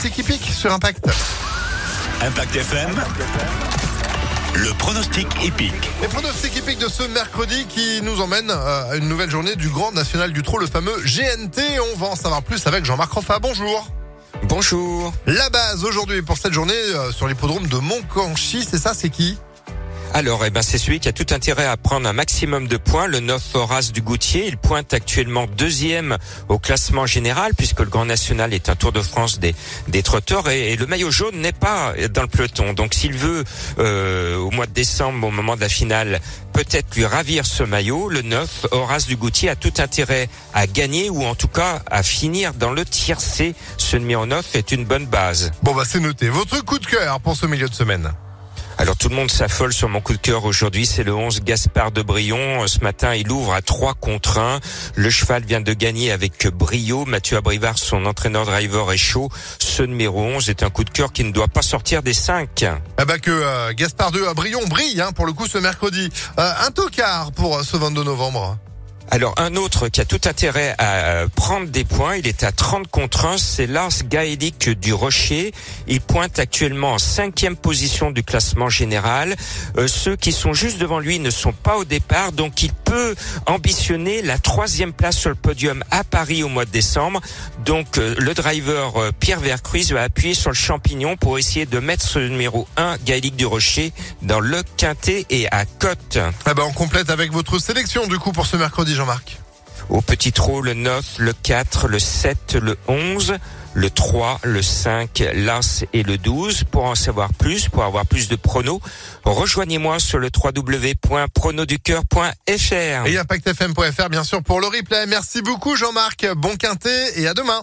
pronostic hippique sur Impact. Impact FM. Le pronostic épique. Les pronostics hippiques de ce mercredi qui nous emmène à une nouvelle journée du Grand National du Trot, le fameux GNT. On va en savoir plus avec Jean-Marc Roffa. Bonjour. Bonjour. La base aujourd'hui pour cette journée euh, sur l'hippodrome de Montcanchi, c'est ça, c'est qui? Alors, eh ben, c'est celui qui a tout intérêt à prendre un maximum de points. Le 9 Horace du Goutier, il pointe actuellement deuxième au classement général puisque le Grand National est un Tour de France des, des trotteurs et, le maillot jaune n'est pas dans le peloton. Donc, s'il veut, euh, au mois de décembre, au moment de la finale, peut-être lui ravir ce maillot, le 9 Horace du Goutier a tout intérêt à gagner ou en tout cas à finir dans le tiercé. Ce numéro 9 est une bonne base. Bon, bah, c'est noté. Votre coup de cœur pour ce milieu de semaine alors tout le monde s'affole sur mon coup de cœur aujourd'hui, c'est le 11 Gaspard de Brion. Ce matin, il ouvre à 3 contre 1. Le cheval vient de gagner avec brio. Mathieu Abrivard, son entraîneur driver est chaud. Ce numéro 11 est un coup de cœur qui ne doit pas sortir des 5. Ah bah que euh, Gaspard de Brion brille hein, pour le coup ce mercredi. Euh, un tocard pour euh, ce 22 novembre. Alors un autre qui a tout intérêt à euh, prendre des points, il est à 30 contre 1, c'est Lars Gaelic du Rocher. Il pointe actuellement en cinquième position du classement général. Euh, ceux qui sont juste devant lui ne sont pas au départ, donc il peut ambitionner la troisième place sur le podium à Paris au mois de décembre. Donc euh, le driver Pierre Vercruise va appuyer sur le champignon pour essayer de mettre ce numéro 1, Gaelic du Rocher, dans le quintet et à cote. Ah ben on complète avec votre sélection du coup pour ce mercredi Jean-Marc Au petit trot, le 9, le 4, le 7, le 11, le 3, le 5, l'As et le 12. Pour en savoir plus, pour avoir plus de pronos, rejoignez-moi sur le www.pronoducœur.fr. Et impactfm.fr bien sûr pour le replay. Merci beaucoup Jean-Marc, bon quintet et à demain.